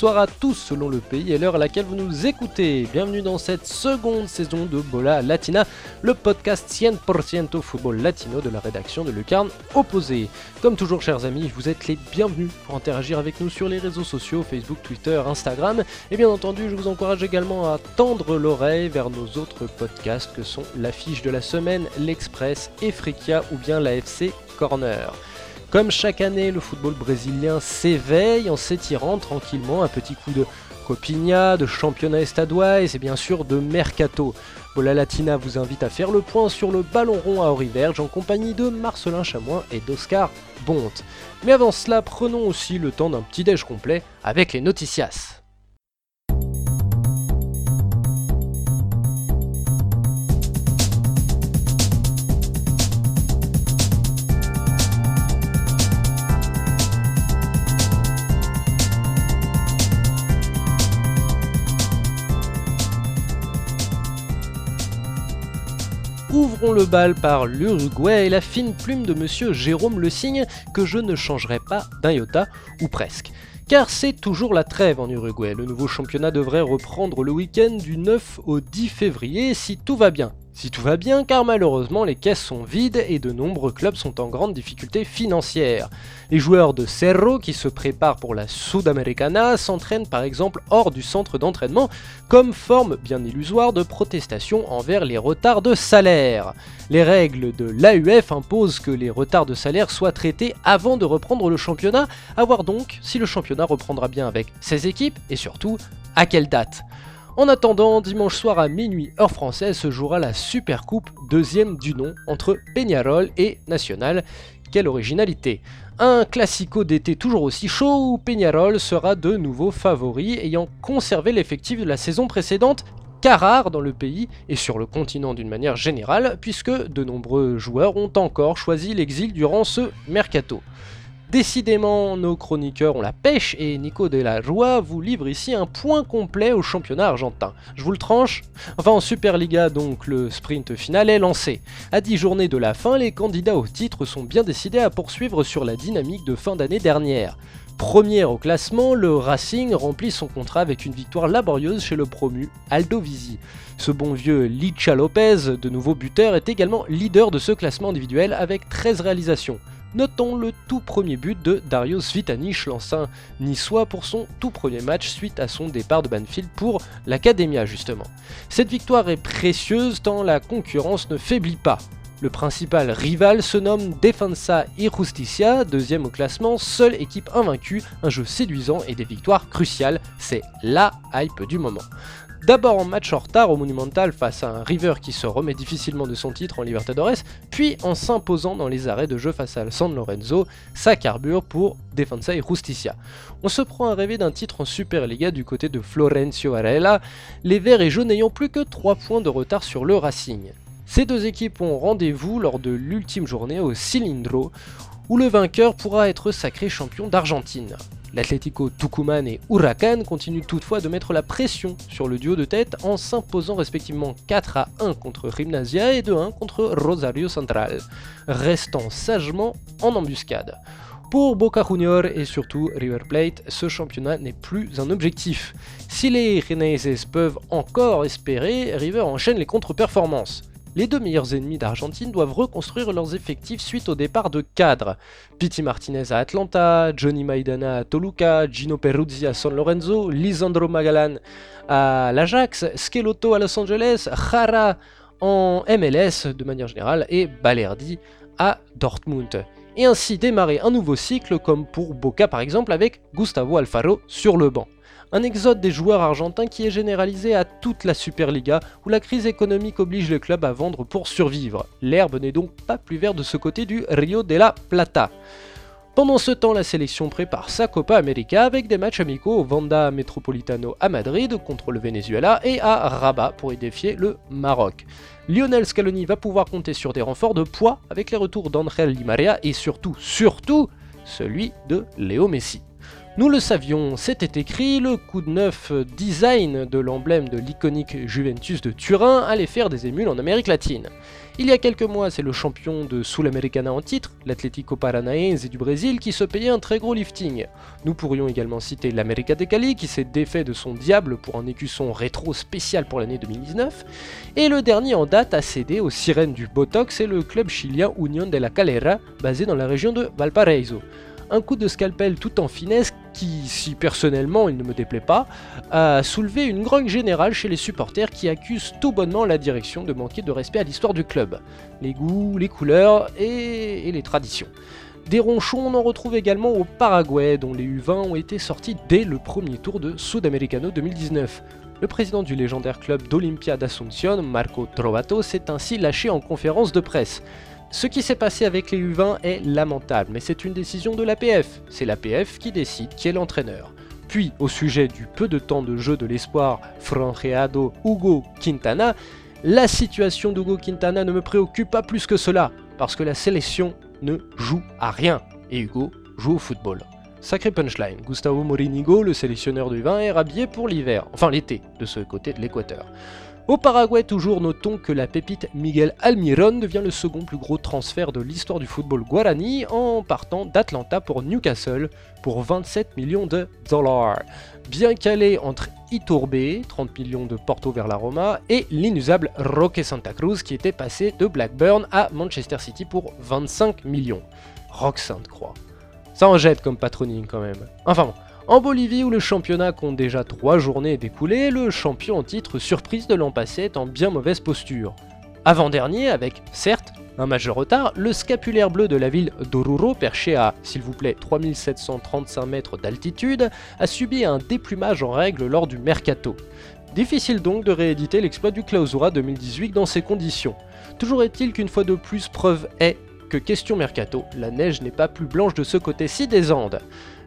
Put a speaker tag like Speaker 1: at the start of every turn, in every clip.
Speaker 1: bonsoir à tous selon le pays et l'heure à laquelle vous nous écoutez. Bienvenue dans cette seconde saison de Bola Latina, le podcast 100% football latino de la rédaction de Lucarne Opposé. Comme toujours chers amis, vous êtes les bienvenus pour interagir avec nous sur les réseaux sociaux, Facebook, Twitter, Instagram. Et bien entendu, je vous encourage également à tendre l'oreille vers nos autres podcasts que sont l'affiche de la semaine, l'Express, Efrikia ou bien l'AFC Corner. Comme chaque année, le football brésilien s'éveille en s'étirant tranquillement un petit coup de Copinha, de championnat estadois et bien sûr de Mercato. Bola Latina vous invite à faire le point sur le ballon rond à Auriverge en compagnie de Marcelin Chamoin et d'Oscar Bonte. Mais avant cela, prenons aussi le temps d'un petit déj complet avec les Noticias. Ouvrons le bal par l'Uruguay et la fine plume de monsieur Jérôme Le Signe que je ne changerai pas d'un iota, ou presque. Car c'est toujours la trêve en Uruguay. Le nouveau championnat devrait reprendre le week-end du 9 au 10 février si tout va bien. Si tout va bien, car malheureusement les caisses sont vides et de nombreux clubs sont en grande difficulté financière. Les joueurs de Cerro qui se préparent pour la Sudamericana s'entraînent par exemple hors du centre d'entraînement comme forme bien illusoire de protestation envers les retards de salaire. Les règles de l'AUF imposent que les retards de salaire soient traités avant de reprendre le championnat, à voir donc si le championnat reprendra bien avec ses équipes et surtout à quelle date. En attendant, dimanche soir à minuit heure française se jouera la Super Coupe deuxième du nom entre Peñarol et National. Quelle originalité Un classico d'été toujours aussi chaud où Peñarol sera de nouveau favori ayant conservé l'effectif de la saison précédente car rare dans le pays et sur le continent d'une manière générale, puisque de nombreux joueurs ont encore choisi l'exil durant ce mercato. Décidément, nos chroniqueurs ont la pêche et Nico de la Joie vous livre ici un point complet au championnat argentin. Je vous le tranche Enfin, en Superliga, donc, le sprint final est lancé. À 10 journées de la fin, les candidats au titre sont bien décidés à poursuivre sur la dynamique de fin d'année dernière. Première au classement, le Racing remplit son contrat avec une victoire laborieuse chez le promu Aldo Visi. Ce bon vieux Licha Lopez, de nouveau buteur, est également leader de ce classement individuel avec 13 réalisations. Notons le tout premier but de Dario Svitanic, l'ancien niçois, pour son tout premier match suite à son départ de Banfield pour l'Academia justement. Cette victoire est précieuse tant la concurrence ne faiblit pas. Le principal rival se nomme Defensa y Justicia, deuxième au classement, seule équipe invaincue, un jeu séduisant et des victoires cruciales, c'est LA hype du moment. D'abord en match en retard au Monumental face à un River qui se remet difficilement de son titre en Libertadores, puis en s'imposant dans les arrêts de jeu face à San Lorenzo, sa carbure pour Defensa y Justicia. On se prend à rêver d'un titre en Superliga du côté de Florencio Varela, les Verts et jaunes n'ayant plus que 3 points de retard sur le Racing. Ces deux équipes ont rendez-vous lors de l'ultime journée au Cilindro, où le vainqueur pourra être sacré champion d'Argentine. L'Atlético Tucumán et Huracan continuent toutefois de mettre la pression sur le duo de tête en s'imposant respectivement 4 à 1 contre Gimnasia et 2 1 contre Rosario Central, restant sagement en embuscade. Pour Boca Junior et surtout River Plate, ce championnat n'est plus un objectif. Si les Reneses peuvent encore espérer, River enchaîne les contre-performances. Les deux meilleurs ennemis d'Argentine doivent reconstruire leurs effectifs suite au départ de cadres. Piti Martinez à Atlanta, Johnny Maidana à Toluca, Gino Peruzzi à San Lorenzo, Lisandro Magalan à l'Ajax, Schelotto à Los Angeles, Jara en MLS de manière générale et Balerdi à Dortmund. Et ainsi démarrer un nouveau cycle comme pour Boca par exemple avec Gustavo Alfaro sur le banc. Un exode des joueurs argentins qui est généralisé à toute la Superliga où la crise économique oblige le club à vendre pour survivre. L'herbe n'est donc pas plus verte de ce côté du Rio de la Plata. Pendant ce temps, la sélection prépare sa Copa América avec des matchs amicaux au Vanda Metropolitano à Madrid contre le Venezuela et à Rabat pour y défier le Maroc. Lionel Scaloni va pouvoir compter sur des renforts de poids avec les retours d'Angel Di Maria et surtout, surtout, celui de Léo Messi. Nous le savions, c'était écrit, le coup de neuf design de l'emblème de l'iconique Juventus de Turin allait faire des émules en Amérique latine. Il y a quelques mois, c'est le champion de Sul-Americana en titre, l'Atlético Paranaense du Brésil, qui se payait un très gros lifting. Nous pourrions également citer l'América de Cali, qui s'est défait de son diable pour un écusson rétro spécial pour l'année 2019. Et le dernier en date a cédé aux sirènes du Botox et le club chilien Unión de la Calera, basé dans la région de Valparaiso un coup de scalpel tout en finesse qui, si personnellement il ne me déplaît pas, a soulevé une grogne générale chez les supporters qui accusent tout bonnement la direction de manquer de respect à l'histoire du club, les goûts, les couleurs et, les traditions. Des ronchons, on en retrouve également au Paraguay, dont les U20 ont été sortis dès le premier tour de Sudamericano 2019. Le président du légendaire club d'Olympia d'Asunción, Marco Trovato, s'est ainsi lâché en conférence de presse. Ce qui s'est passé avec les U20 est lamentable, mais c'est une décision de l'APF. C'est l'APF qui décide qui est l'entraîneur. Puis, au sujet du peu de temps de jeu de l'espoir Franjeado Hugo Quintana, la situation d'Hugo Quintana ne me préoccupe pas plus que cela, parce que la sélection ne joue à rien, et Hugo joue au football. Sacré punchline, Gustavo Morinigo, le sélectionneur du 20, est rhabillé pour l'hiver, enfin l'été, de ce côté de l'équateur. Au Paraguay, toujours, notons que la pépite Miguel Almiron devient le second plus gros transfert de l'histoire du football guarani en partant d'Atlanta pour Newcastle pour 27 millions de dollars. Bien calé entre Iturbe, 30 millions de Porto vers la Roma, et l'inusable Roque Santa Cruz qui était passé de Blackburn à Manchester City pour 25 millions. Rock Sainte-Croix. Ça en jette comme patroning quand même. Enfin bon. En Bolivie, où le championnat compte déjà 3 journées découlées, le champion en titre surprise de l'an passé est en bien mauvaise posture. Avant-dernier, avec, certes, un match de retard, le scapulaire bleu de la ville d'Oruro, perché à, s'il vous plaît, 3735 mètres d'altitude, a subi un déplumage en règle lors du mercato. Difficile donc de rééditer l'exploit du Clausura 2018 dans ces conditions. Toujours est-il qu'une fois de plus, preuve est que question mercato, la neige n'est pas plus blanche de ce côté-ci des Andes.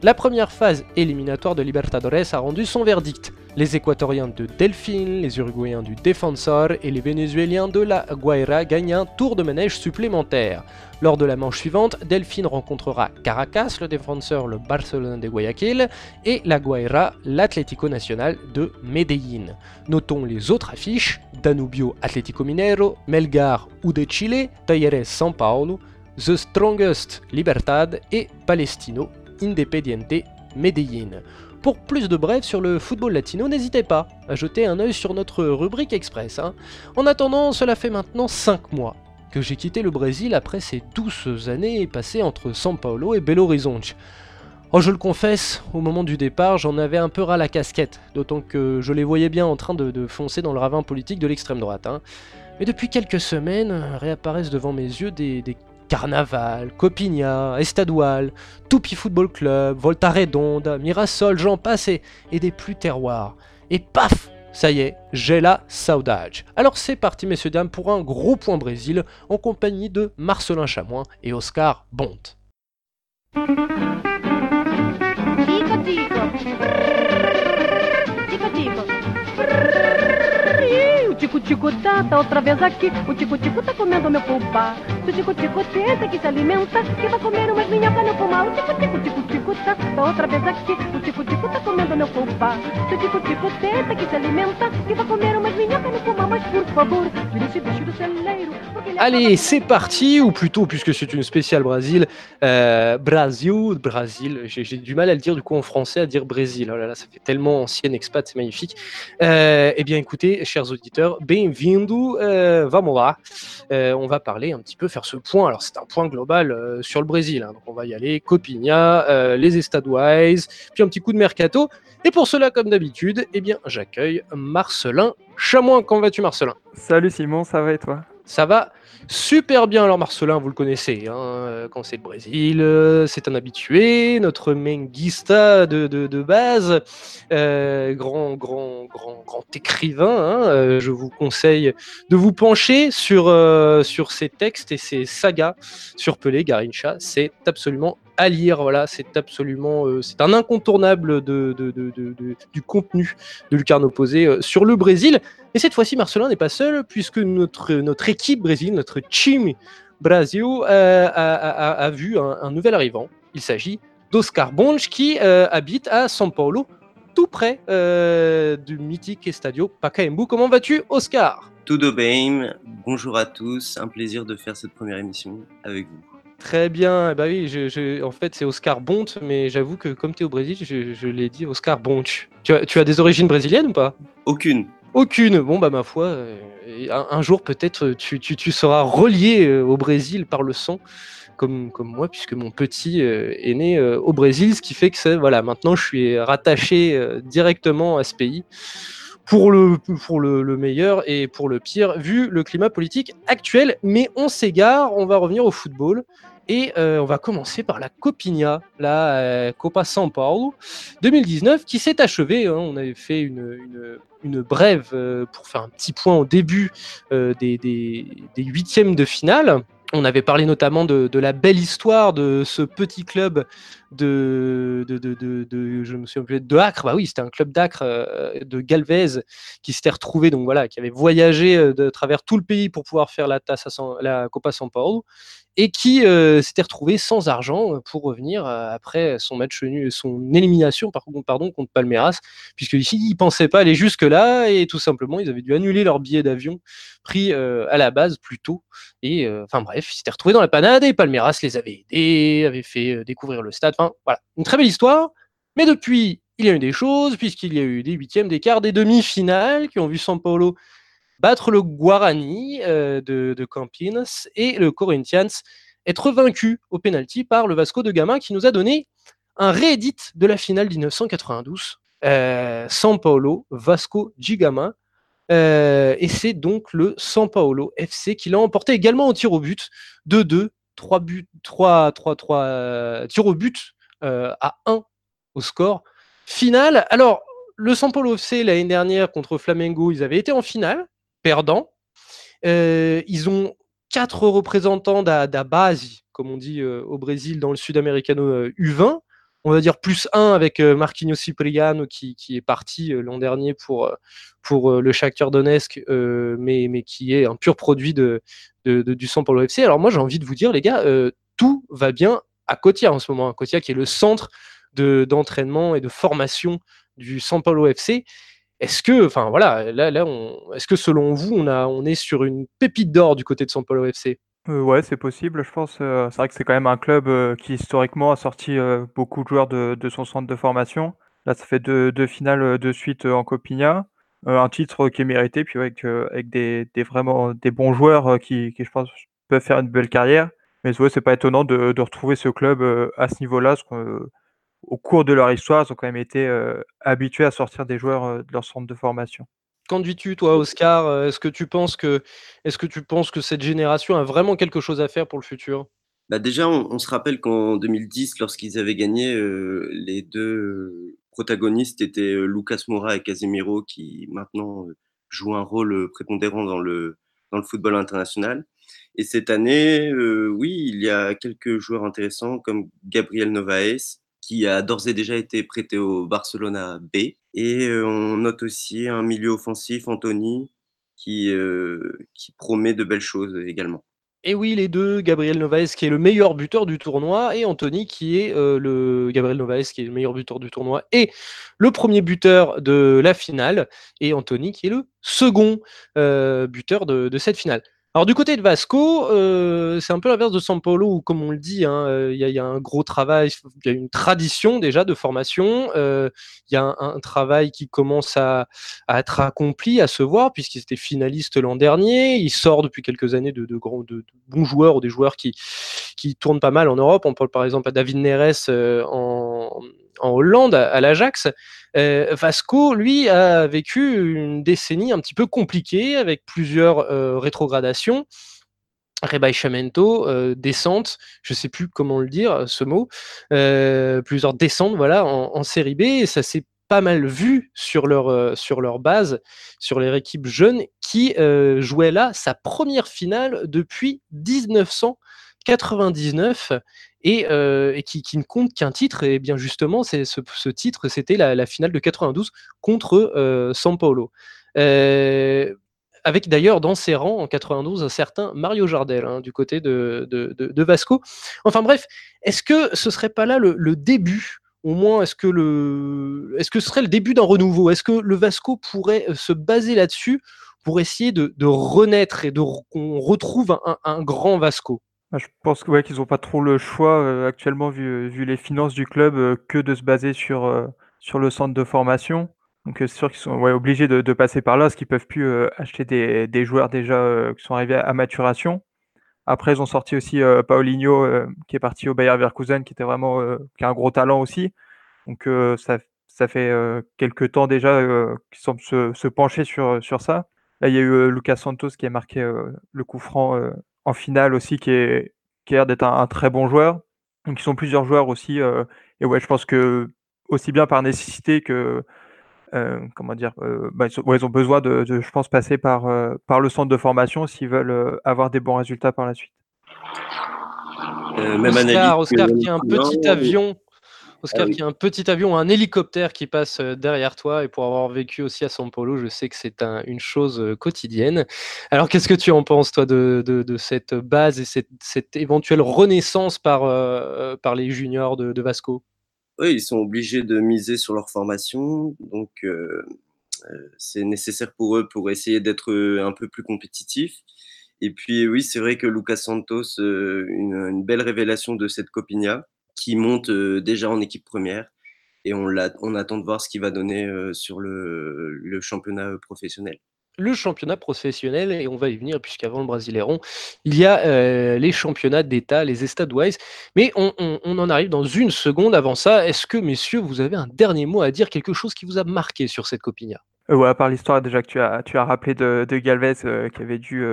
Speaker 1: La première phase éliminatoire de Libertadores a rendu son verdict. Les Équatoriens de Delfín, les Uruguayens du Defensor et les Vénézuéliens de la Guaira gagnent un tour de manège supplémentaire. Lors de la manche suivante, Delfín rencontrera Caracas, le défenseur le Barcelone de Guayaquil, et la Guaira, l'Atlético Nacional de Medellín. Notons les autres affiches Danubio Atlético Minero, Melgar ou de Chile, Talleres San Paulo, The Strongest Libertad et Palestino Independiente Medellín. Pour plus de brefs sur le football latino, n'hésitez pas à jeter un œil sur notre rubrique express. Hein. En attendant, cela fait maintenant 5 mois que j'ai quitté le Brésil après ces douces années passées entre São Paulo et Belo Horizonte. Oh, je le confesse, au moment du départ, j'en avais un peu ras la casquette, d'autant que je les voyais bien en train de, foncer dans le ravin politique de l'extrême droite. Hein. Mais depuis quelques semaines, réapparaissent devant mes yeux des Carnaval, Copigna, Estadual, Tupi Football Club, Volta Redonda, Mirasol, j'en passe et, des plus terroirs. Et paf ça y est, j'ai la saudade. Alors c'est parti messieurs dames pour un gros point Brésil en compagnie de Marcelin Chamoin et Oscar Bont. Tico-tico tá, tá outra vez aqui. O tico-tico tá comendo meu pulpa. Se o tico-tico tenta que se alimenta, que vai comer umas minhocas no pulmão. O tico-tico, tico-tico tá, tá outra vez aqui. O tico-tico tá comendo meu pulpa. Se o tico-tico tenta que se alimenta, que vai comer umas minhocas no pulmão. Mas por favor, tire esse bicho do celeiro. Allez, c'est parti, ou plutôt, puisque c'est une spéciale Brésil, euh, Brasil, Brasil, j'ai du mal à le dire du coup en français, à dire Brésil. Oh là là, ça fait tellement ancienne expat, c'est magnifique. Euh, eh bien écoutez, chers auditeurs, bem-vindo, euh, vamos. Euh, on va parler un petit peu, faire ce point. Alors c'est un point global euh, sur le Brésil, hein, donc on va y aller, Copinha, les Estaduais, puis un petit coup de mercato. Et pour cela, comme d'habitude, eh bien j'accueille Marcelin Chamoin. Comment vas-tu Marcelin?
Speaker 2: Salut Simon, ça va et toi?
Speaker 1: Ça va super bien. Alors Marcelin, vous le connaissez, hein, euh, quand c'est le Brésil, euh, c'est un habitué, notre menguista de, de, base, euh, grand, grand, grand, grand écrivain. Hein, je vous conseille de vous pencher sur, sur ses textes et ses sagas sur Pelé, Garincha. C'est absolument à lire. Voilà, c'est absolument, c'est un incontournable de, du contenu de Lucarno Posé sur le Brésil. Et cette fois-ci, Marcelin n'est pas seul, puisque notre, notre équipe Brésil, notre team Brasil, euh, a, vu un, nouvel arrivant. Il s'agit d'Oscar Bonch qui habite à São Paulo, tout près du mythique Estadio Pacaembu. Comment vas-tu, Oscar?
Speaker 3: Tout bien, bonjour à tous, un plaisir de faire cette première émission avec vous.
Speaker 1: Très bien, bah oui, en fait c'est Oscar Bonch, mais j'avoue que comme tu es au Brésil, je, l'ai dit Oscar Bonch. Tu as, tu as des origines brésiliennes ou pas?
Speaker 3: Aucune.
Speaker 1: Aucune. Bon, bah, ma foi, euh, un, jour peut-être tu, tu, seras relié euh, au Brésil par le sang, comme, comme moi, puisque mon petit euh, est né au Brésil, ce qui fait que voilà, maintenant je suis rattaché directement à ce pays. Pour, le, pour le, meilleur et pour le pire, vu le climat politique actuel. Mais on s'égare, on va revenir au football. Et on va commencer par la Copinha, la Copa São Paulo 2019, qui s'est achevée. Hein. on avait fait une, une brève euh, pour faire un petit point au début euh, des, des, huitièmes de finale. On avait parlé notamment de, la belle histoire de ce petit club de, de, de, je me souviens de Acre. Bah oui, c'était un club d'Acre euh, de Galvez qui s'était retrouvé, donc voilà, qui avait voyagé de travers tout le pays pour pouvoir faire la, tasse la Copa San Paulo et qui euh, s'était retrouvé sans argent euh, pour revenir euh, après son match nul, son élimination pardon, contre Palmeiras, puisque ici ils pensaient pas aller jusque là et tout simplement ils avaient dû annuler leur billet d'avion pris à la base plus tôt et enfin bref ils s'étaient retrouvés dans la panade et Palmeiras les avait aidés, avait fait découvrir le stade, enfin voilà une très belle histoire. Mais depuis il y a eu des choses puisqu'il y a eu des huitièmes, des quarts, des demi-finales qui ont vu São Paulo battre le Guarani euh, de, Campinas et le Corinthians être vaincu au penalty par le Vasco de Gama qui nous a donné un réédit de la finale 1992. Euh, São Paulo, Vasco de Gama. Euh, et c'est donc le São Paulo FC qui l'a emporté également au tir au but. 2-2, 3 buts, 3, 3, 3 tirs au but à 1 au score final. Alors, le São Paulo FC l'année dernière contre Flamengo, ils avaient été en finale perdants. Euh, ils ont quatre représentants da, base, comme on dit euh, au Brésil, dans le Sud-Americano U20. Euh, on va dire plus un avec Marquinhos Cipriano qui, qui est parti l'an dernier pour, pour le Shakhtar Donetsk, mais, mais qui est un pur produit de, du San Paulo FC. Alors moi j'ai envie de vous dire les gars, tout va bien à Cotia en ce moment. Cotia qui est le centre d'entraînement et de formation du San Paulo FC. Est-ce que, enfin voilà, là, selon vous, on, est sur une pépite d'or du côté de São Paulo FC
Speaker 2: euh, ouais, c'est possible, je pense. Euh, c'est vrai que c'est quand même un club euh, qui historiquement a sorti beaucoup de joueurs de, son centre de formation. Là, ça fait deux, finales de suite en Copinha. un titre qui est mérité, puis avec, avec des, vraiment des bons joueurs qui, je pense, peuvent faire une belle carrière. Mais ouais, c'est pas étonnant de, retrouver ce club à ce niveau-là, au cours de leur histoire, ils ont quand même été euh, habitués à sortir des joueurs euh, de leur centre de formation.
Speaker 1: Qu'en dis-tu, toi, Oscar? Euh, Est-ce que tu penses que, est-ce que tu penses que cette génération a vraiment quelque chose à faire pour le futur?
Speaker 3: Bah déjà, on, se rappelle qu'en 2010, lorsqu'ils avaient gagné, les deux protagonistes étaient Lucas Moura et Casemiro, qui maintenant jouent un rôle prépondérant dans le, dans le football international. Et cette année, oui, il y a quelques joueurs intéressants comme Gabriel Novaes, qui a d'ores et déjà été prêté au Barcelona B. Et euh, on note aussi un milieu offensif, Anthony, qui, euh, qui promet de belles choses également.
Speaker 1: Et oui, les deux, Gabriel Novaes qui est le meilleur buteur du tournoi et Anthony qui est euh, le Gabriel Novaes qui est le meilleur buteur du tournoi et le premier buteur de la finale et Anthony qui est le second buteur de, cette finale. Alors du côté de Vasco, euh, c'est un peu l'inverse de San Paulo où, comme on le dit, hein, euh, il y, a un gros travail, il y a une tradition déjà de formation, euh, il y a un, travail qui commence à, être accompli, à se voir, puisqu'ils étaient finalistes l'an dernier, il sort depuis quelques années de, grands, de, bons joueurs ou des joueurs qui, qui tournent pas mal en Europe. On parle par exemple à David Neres en, en Hollande, à, l'Ajax. Euh, Vasco, lui, a vécu une décennie un petit peu compliquée avec plusieurs euh, rétrogradations. Rebaixamento, euh, descente, je ne sais plus comment le dire, ce mot, plusieurs descentes voilà, en, série B, et ça s'est pas mal vu sur leur, sur leur base, sur les équipes jeunes, qui jouaient là sa première finale depuis 1999 euh, et, qui, ne compte qu'un titre. Et bien justement, ce, titre, c'était la, finale de 92 contre euh, San Paulo. Euh, avec d'ailleurs dans ses rangs en 92 un certain Mario Jardel hein, du côté de, de, Vasco. Enfin bref, est-ce que ce serait pas là le, début? Au moins, est-ce que, le, est-ce que ce serait le début d'un renouveau? Est-ce que le Vasco pourrait se baser là-dessus pour essayer de, renaître et de qu'on retrouve un, grand Vasco?
Speaker 2: Bah, je pense ouais, qu'ils n'ont pas trop le choix actuellement, vu, vu, les finances du club, que de se baser sur, sur le centre de formation. Donc c'est sûr qu'ils sont obligés de, passer par là, parce qu'ils peuvent plus acheter des, joueurs déjà qui sont arrivés à, maturation. Après, ils ont sorti aussi Paulinho, qui est parti au Bayer Leverkusen, qui était vraiment qui a un gros talent aussi. Donc ça, ça fait quelques temps déjà qu'ils semblent se, pencher sur, sur ça. Là, il y a eu Lucas Santos qui a marqué le coup franc en finale aussi, qui, est, qui a l'air d'être un, très bon joueur. Donc ils sont plusieurs joueurs aussi. et ouais, je pense que aussi bien par nécessité que euh, comment dire, euh, bah, ils, ont besoin de, je pense, passer par, euh, par le centre de formation s'ils veulent avoir des bons résultats par la suite.
Speaker 1: Oscar, Oscar qui a un petit avion. Oscar, ah qui a un petit avion, un hélicoptère qui passe derrière toi, et pour avoir vécu aussi à São Paulo, je sais que c'est une chose quotidienne. Alors, qu'est-ce que tu en penses, toi, de, de, cette base et cette, cette éventuelle renaissance par, par les juniors de Vasco?
Speaker 3: Oui, ils sont obligés de miser sur leur formation, donc euh, euh, c'est nécessaire pour eux pour essayer d'être euh, un peu plus compétitifs. Et puis oui, c'est vrai que Lucas Santos, une, belle révélation de cette Copinha, qui monte déjà en équipe première, et on, on attend de voir ce qu'il va donner sur le championnat professionnel
Speaker 1: le championnat professionnel, et on va y venir, puisqu'avant le Brasileiron, il y a euh, les championnats d'État, les Estaduais. Mais on, en arrive dans une seconde. Avant ça, est-ce que, messieurs, vous avez un dernier mot à dire, quelque chose qui vous a marqué sur cette Copinha
Speaker 2: euh, Ouais, à part l'histoire déjà que tu as, tu as rappelé de, de Galvez, euh, qui avait dû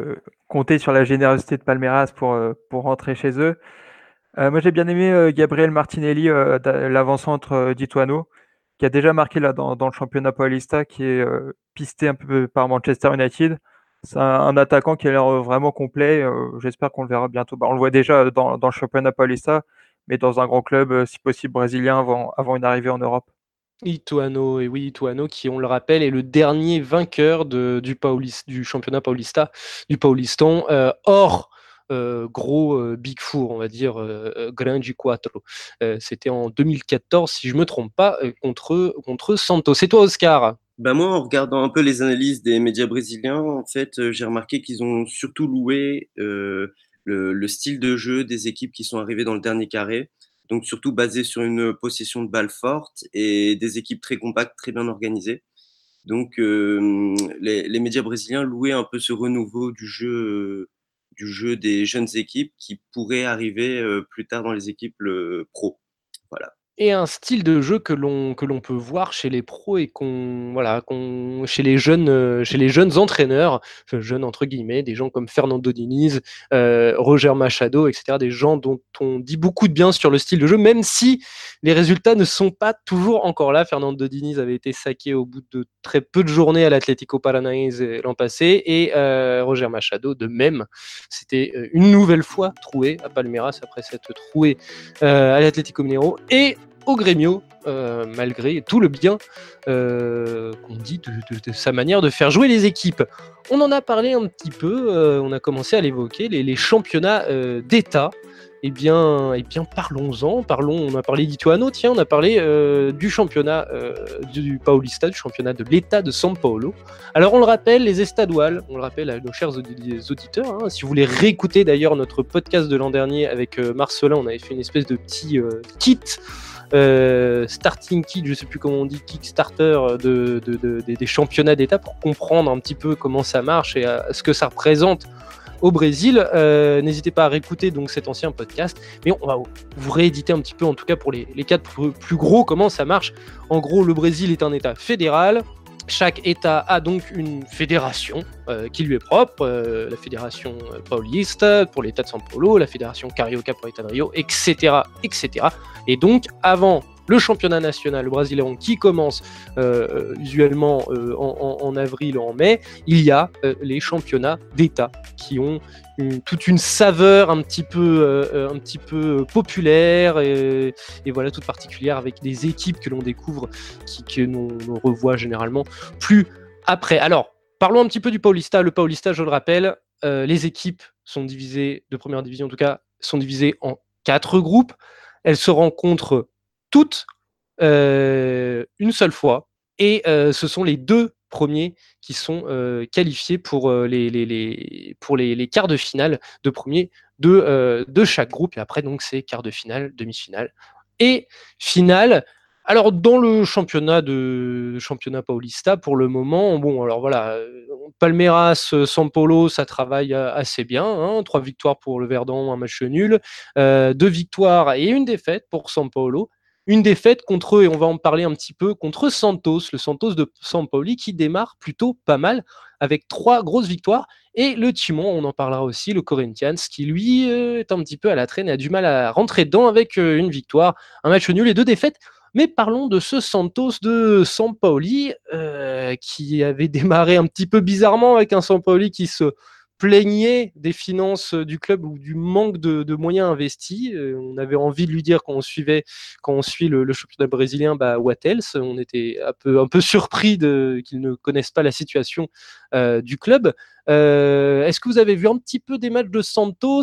Speaker 2: compter sur la générosité de Palmeiras pour, pour rentrer chez eux. Moi, j'ai bien aimé Gabriel Martinelli, l'avant-centre d'Ituano qui a déjà marqué là dans, le championnat paulista, qui est euh, pisté un peu par Manchester United. C'est un, attaquant qui a l'air euh, vraiment complet. Euh, j'espère qu'on le verra bientôt. Bah, on le voit déjà dans, le championnat paulista, mais dans un grand club, si possible brésilien, avant, une arrivée en Europe.
Speaker 1: Ituano, et oui, Ituano, qui, on le rappelle, est le dernier vainqueur du championnat paulista, du Pauliston, hors euh, gros euh, Big Four, on va dire, euh, Grande Quattro. C'était en 2014, si je me trompe pas, contre, contre Santos. C'est toi, Oscar?
Speaker 3: Ben moi, en regardant un peu les analyses des médias brésiliens, en fait, j'ai remarqué qu'ils ont surtout loué le, le, style de jeu des équipes qui sont arrivées dans le dernier carré. Donc, surtout basé sur une possession de balles forte et des équipes très compactes, très bien organisées. Donc, les, les, médias brésiliens louaient un peu ce renouveau du jeu du jeu des jeunes équipes qui pourraient arriver plus tard dans les équipes pro. Voilà
Speaker 1: et un style de jeu que l'on peut voir chez les pros et qu'on voilà qu'on chez les jeunes euh, chez les jeunes entraîneurs jeunes entre guillemets des gens comme Fernando Diniz euh, Roger Machado etc des gens dont on dit beaucoup de bien sur le style de jeu même si les résultats ne sont pas toujours encore là. Fernando Diniz avait été saqué au bout de très peu de journées à l'Atlético Paranaense l'an passé et euh, Roger Machado de même c'était une nouvelle fois troué à Palmeiras après cette trouée à l'Atlético Mineiro au Grêmio, euh, malgré tout le bien euh, qu'on dit de, sa manière de faire jouer les équipes. On en a parlé un petit peu, euh, on a commencé à l'évoquer, les, championnats d'État. Eh bien, eh bien parlons-en. Parlons, on a parlé d'Ituano, tiens, on a parlé du championnat du Paulista, du championnat de l'État de São Paulo. Alors, on le rappelle, les estaduales, on le rappelle à nos chers auditeurs, hein, si vous voulez réécouter d'ailleurs notre podcast de l'an dernier avec Marcelin, on avait fait une espèce de petit kit euh, starting kit, je sais plus comment on dit, Kickstarter de, des championnats d'État pour comprendre un petit peu comment ça marche et ce que ça représente au Brésil. Euh, n'hésitez pas à réécouter donc cet ancien podcast, mais on va vous rééditer un petit peu, en tout cas pour les, les quatre plus gros, comment ça marche. En gros, le Brésil est un État fédéral. Chaque État a donc une fédération euh, qui lui est propre, euh, la fédération paulista pour l'État de São Paulo, la fédération Carioca pour l'État de Rio, etc., etc. Et donc, avant le championnat national brésilien qui commence usuellement en, avril ou en mai, il y a les championnats d'État qui ont toute une saveur un petit peu, un petit peu populaire et, voilà toute particulière avec des équipes que l'on découvre qui que l'on revoit généralement plus après. Alors parlons un petit peu du Paulista. Le Paulista, je le rappelle, les équipes sont divisées, de première division en tout cas, sont divisées en quatre groupes. Elles se rencontrent toutes une seule fois. Et ce sont les deux premiers qui sont qualifiés pour, les, pour les, quarts de finale de premier de, de chaque groupe. Et après, donc, c'est quarts de finale, demi-finale et finale. Alors dans le championnat de championnat Paulista pour le moment, bon alors voilà, Palmeiras, San ça travaille assez bien, hein, trois victoires pour le Verdon, un match nul, deux victoires et une défaite pour San une défaite contre et on va en parler un petit peu, contre Santos, le Santos de Sampaoli, qui démarre plutôt pas mal, avec trois grosses victoires. Et le Timon, on en parlera aussi, le Corinthians, qui lui euh, est un petit peu à la traîne et a du mal à rentrer dedans avec euh, une victoire, un match nul et deux défaites. Mais parlons de ce Santos de Sampaoli, euh, qui avait démarré un petit peu bizarrement avec un Sampaoli qui se plaignait des finances du club ou du manque de, moyens investis. on avait envie de lui dire quand on suivait, quand on suit le, championnat brésilien, bah what else? On était un peu, un peu surpris qu'ils ne connaissent pas la situation du club. Est-ce que vous avez vu un petit peu des matchs de Santos?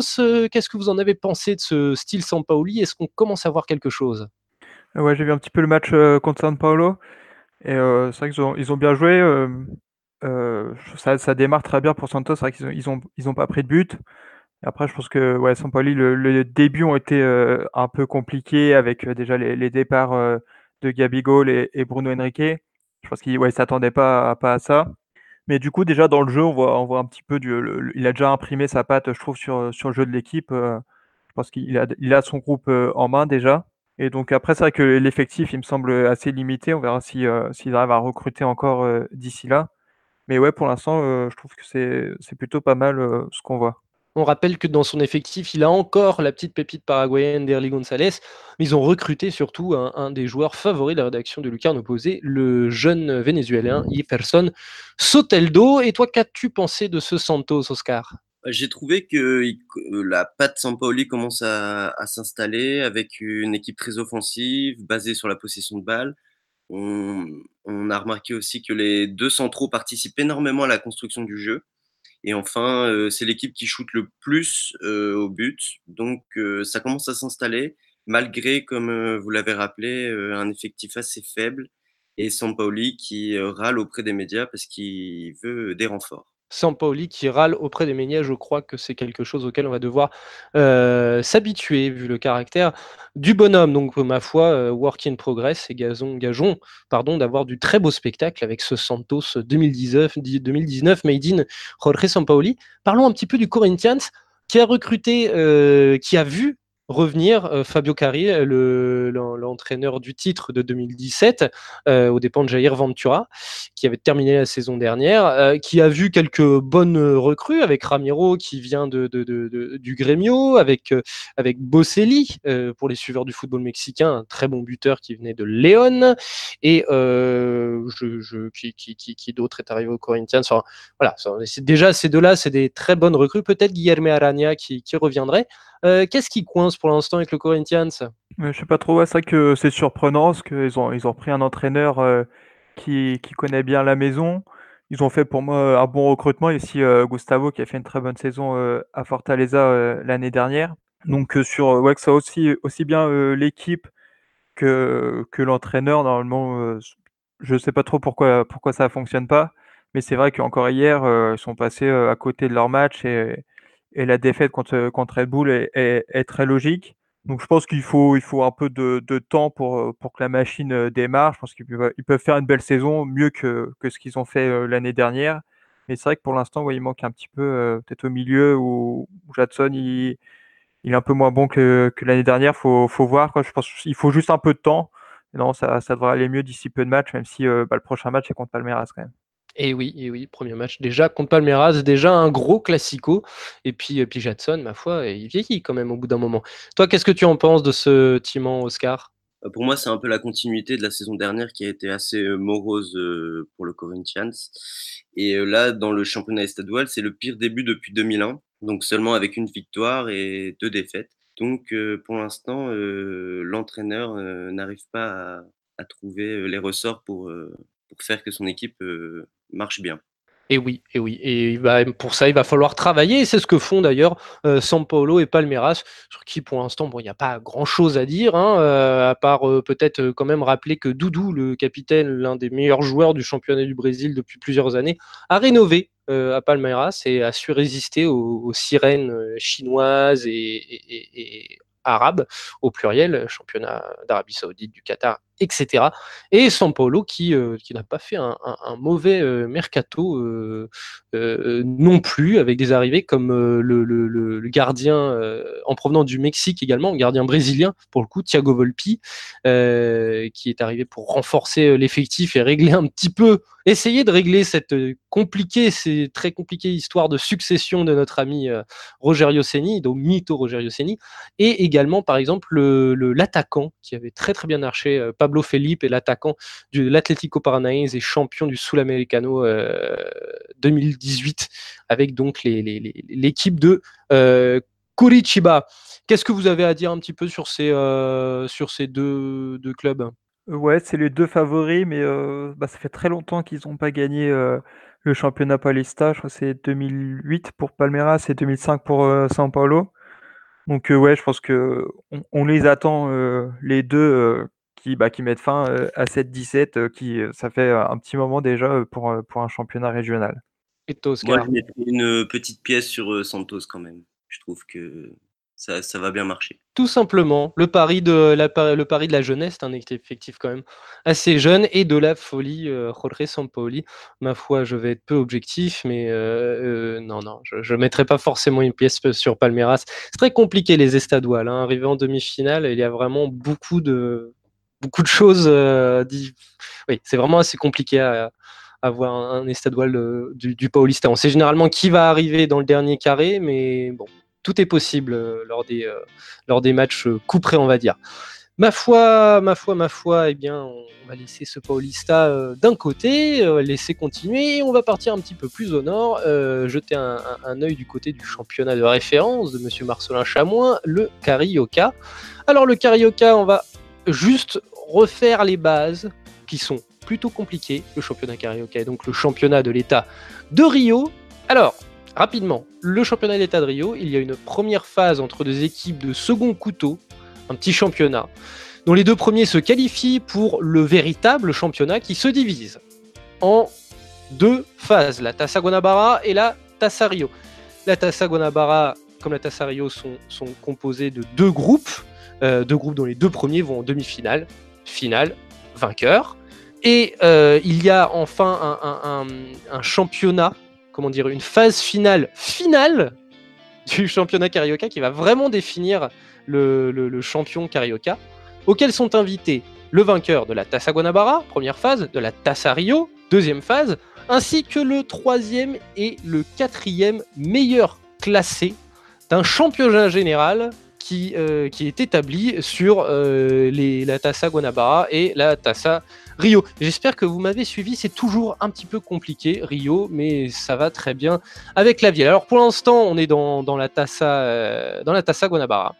Speaker 1: Qu'est-ce que vous en avez pensé de ce style Sampaoli? Est-ce qu'on commence à voir quelque chose?
Speaker 2: Ouais, j'ai vu un petit peu le match contre San Paulo. Et c'est vrai qu'ils ont, ils ont bien joué. Euh, ça, ça, démarre très bien pour Santos. C'est vrai qu'ils ont, ils ont, ils ont pas pris de but. Après, je pense que ouais, Sampoli, le, le début ont été euh, un peu compliqués avec euh, déjà les, les départs de Gabigol et, et, Bruno Henrique. Je pense qu'il ouais, s'attendait pas, pas à ça. Mais du coup, déjà dans le jeu, on voit, on voit un petit peu du. il a déjà imprimé sa patte, je trouve, sur, sur le jeu de l'équipe. je pense qu'il a, il a son groupe en main déjà. Et donc après, c'est vrai que l'effectif, il me semble assez limité. On verra s'il si, arrive à recruter encore d'ici là. Mais ouais, pour l'instant, euh, je trouve que c'est plutôt pas mal euh, ce qu'on voit.
Speaker 1: On rappelle que dans son effectif, il a encore la petite pépite paraguayenne d'Erly Gonzalez, mais ils ont recruté surtout un, des joueurs favoris de la rédaction de Lucarne opposé, le jeune vénézuélien Jefferson Soteldo. Et toi, qu'as-tu pensé de ce Santos, Oscar?
Speaker 3: Bah, J'ai trouvé que la patte Sampaoli commence à, à s'installer avec une équipe très offensive, basée sur la possession de balles. On, a remarqué aussi que les deux centraux participent énormément à la construction du jeu. Et enfin, euh, c'est l'équipe qui shoot le plus euh, au but. Donc, euh, ça commence à s'installer, malgré, comme vous l'avez rappelé, un effectif assez faible. Et Sampaoli qui râle auprès des médias parce qu'il veut des renforts.
Speaker 1: Sampaoli qui râle auprès des médias, je crois que c'est quelque chose auquel on va devoir euh, s'habituer vu le caractère du bonhomme. Donc ma foi, euh, work in progress et gazon, gageons pardon, d'avoir du très beau spectacle avec ce Santos 2019, 2019 made in Jorge Sampaoli. Parlons un petit peu du Corinthians qui a recruté, euh, qui a vu revenir euh, Fabio Cari, l'entraîneur du titre de 2017, euh, au dépens de Jair Ventura, qui avait terminé la saison dernière, euh, qui a vu quelques bonnes recrues avec Ramiro qui vient de, du Grêmio, avec, avec Boselli pour les suiveurs du football mexicain, un très bon buteur qui venait de Léon, et qui, d'autre est arrivé au Corinthians. voilà, déjà ces deux-là, c'est des très bonnes recrues. Peut-être Guillermo Arania qui reviendrait. Euh, qu'est-ce qui coince pour l'instant avec le Corinthians?
Speaker 2: Je sais pas trop, c'est vrai que c'est surprenant parce qu'ils ont, ils ont pris un entraîneur euh, qui, qui, connaît bien la maison. Ils ont fait pour moi un bon recrutement. Ici, euh, Gustavo qui a fait une très bonne saison à Fortaleza l'année dernière. Donc sur ouais, que ça aussi, aussi bien l'équipe que, que l'entraîneur, normalement, je sais pas trop pourquoi, pourquoi ça fonctionne pas. Mais c'est vrai qu'encore hier, ils sont passés à côté de leur match et, et la défaite contre, contre Red Bull est, très logique. Donc je pense qu'il faut, il faut un peu de, de, temps pour, pour que la machine euh, démarre. Je pense qu'ils peuvent, ils peuvent faire une belle saison, mieux que, que ce qu'ils ont fait euh, l'année dernière. Mais c'est vrai que pour l'instant, ouais, il manque un petit peu, euh, peut-être au milieu, où, Jadson, il, il, est un peu moins bon que, que l'année dernière. Il faut, faut, voir. Quoi. Je pense qu'il faut juste un peu de temps. non, ça, ça devrait aller mieux d'ici peu de matchs, même si bah, le prochain match est contre Palmeiras quand même.
Speaker 1: Et oui, et oui, premier match déjà contre Palmeiras, déjà un gros classico. Et puis, puis Jadson, ma foi, il vieillit quand même au bout d'un moment. Toi, qu'est-ce que tu en penses de ce Timon Oscar?
Speaker 3: Euh, Pour moi, c'est un peu la continuité de la saison dernière qui a été assez euh, morose euh, pour le Corinthians. Et là, dans le championnat estadual, c'est le pire début depuis 2001. Donc seulement avec une victoire et deux défaites. Donc pour l'instant, l'entraîneur n'arrive pas à, trouver les ressorts pour faire que son équipe marche bien.
Speaker 1: Et oui, et oui. Et pour ça, il va falloir travailler. C'est ce que font d'ailleurs euh, Paulo et Palmeiras, sur qui pour l'instant, bon, il n'y a pas grand-chose à dire, hein, euh, à part euh, peut-être euh, quand même rappeler que Doudou, le capitaine, l'un des meilleurs joueurs du championnat du Brésil depuis plusieurs années, a rénové à Palmeiras et a su résister aux, sirènes chinoises et, arabes au pluriel, championnat d'Arabie Saoudite, du Qatar, etc. Et San Paulo qui, euh, qui n'a pas fait un, mauvais euh, mercato euh, non plus, avec des arrivées comme le, le, gardien en provenant du Mexique également, gardien brésilien pour le coup, Thiago Volpi, qui est arrivé pour renforcer l'effectif et régler un petit peu, essayer de régler cette compliquée, c'est très compliquée histoire de succession de notre ami Rogerio Seni, donc mytho Rogerio Seni, et également par exemple l'attaquant qui avait très très bien marché, Pablo Felipe est l'attaquant de l'Atlético Paranaense et champion du Sul-Americano 2018 euh, avec donc l'équipe de euh, Curitiba. Qu'est-ce que vous avez à dire un petit peu sur ces, euh, sur ces deux, clubs?
Speaker 2: Ouais, c'est les deux favoris, mais bah, ça fait très longtemps qu'ils n'ont pas gagné le championnat Paulista. Je crois que c'est 2008 pour Palmeiras et 2005 pour São Paulo. Donc ouais, je pense que on, les attend les deux qui, bah, qui mettent fin à cette 17, qui ça fait un petit moment déjà pour, pour un championnat régional.
Speaker 3: Et Moi, je mettrais une petite pièce sur Santos quand même. Je trouve que ça, ça, va bien marcher.
Speaker 1: Tout simplement, le pari de la, le pari de la jeunesse, un effectif quand même assez jeune, et de la folie, euh, Jorge Sampaoli. Ma foi, je vais être peu objectif, mais non, non, je ne mettrai pas forcément une pièce sur Palmeiras. C'est très compliqué les estadois. Hein. Arrivé en demi-finale, il y a vraiment beaucoup de, beaucoup de choses. Euh, oui, c'est vraiment assez compliqué à, avoir un, un du, du, Paulista. On sait généralement qui va arriver dans le dernier carré, mais bon, tout est possible euh, lors, des, euh, lors des matchs couperés, on va dire. Ma foi, ma foi, ma foi, eh bien, on va laisser ce Paulista d'un côté, laisser continuer, on va partir un petit peu plus au nord, jeter un, un, œil du côté du championnat de référence de Monsieur Marcelin Chamois, le Carioca. Alors le Carioca, on va juste refaire les bases qui sont plutôt compliquées, le championnat carioca, donc le championnat de l'État de Rio. Alors, rapidement, le championnat de l'État de Rio, il y a une première phase entre deux équipes de second couteau, un petit championnat, dont les deux premiers se qualifient pour le véritable championnat qui se divise en deux phases, la Tassa Guanabara et la Tassa Rio. La Tassa Guanabara, comme la Tassa Rio, sont composées de deux groupes, euh, deux groupes dont les deux premiers vont en demi-finale, finale, vainqueur. Et euh, il y a enfin un, championnat, comment dire, une phase finale finale du championnat Carioca qui va vraiment définir le, champion Carioca, auquel sont invités le vainqueur de la Tassa Guanabara, première phase, de la Tassa Rio, deuxième phase, ainsi que le troisième et le quatrième meilleur classé d'un championnat général qui, euh, qui est établi sur euh, la Tassa Guanabara et la Tassa Rio. J'espère que vous m'avez suivi, c'est toujours un petit peu compliqué Rio, mais ça va très bien avec la ville. Alors pour l'instant, on est dans, la Tassa euh, dans la Tassa Guanabara.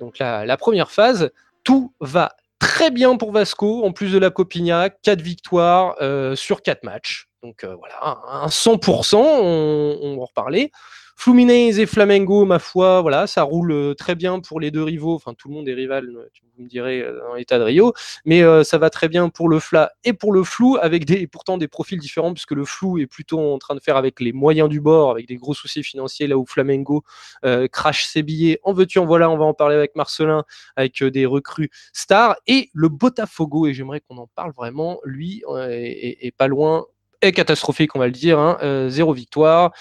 Speaker 1: donc la, la, première phase, tout va très bien pour Vasco, en plus de la Copigna, 4 victoires sur 4 matchs. Donc voilà, un 100%, on, on va en reparler. Fluminense et Flamengo, ma foi, voilà, ça roule euh, très bien pour les deux rivaux. Enfin, tout le monde est rival, euh, vous me direz, euh, dans l'état de Rio. Mais ça va très bien pour le Fla et pour le Flou, avec pourtant des profils différents, puisque le Flou est plutôt en train de faire avec les moyens du bord, avec des gros soucis financiers, là où Flamengo crache ses billets. En veux-tu, en voilà, on va en parler avec Marcelin, avec des recrues stars. Et le Botafogo, et j'aimerais qu'on en parle vraiment, lui, est, pas loin est catastrophique, on va le dire. Hein, zéro victoire.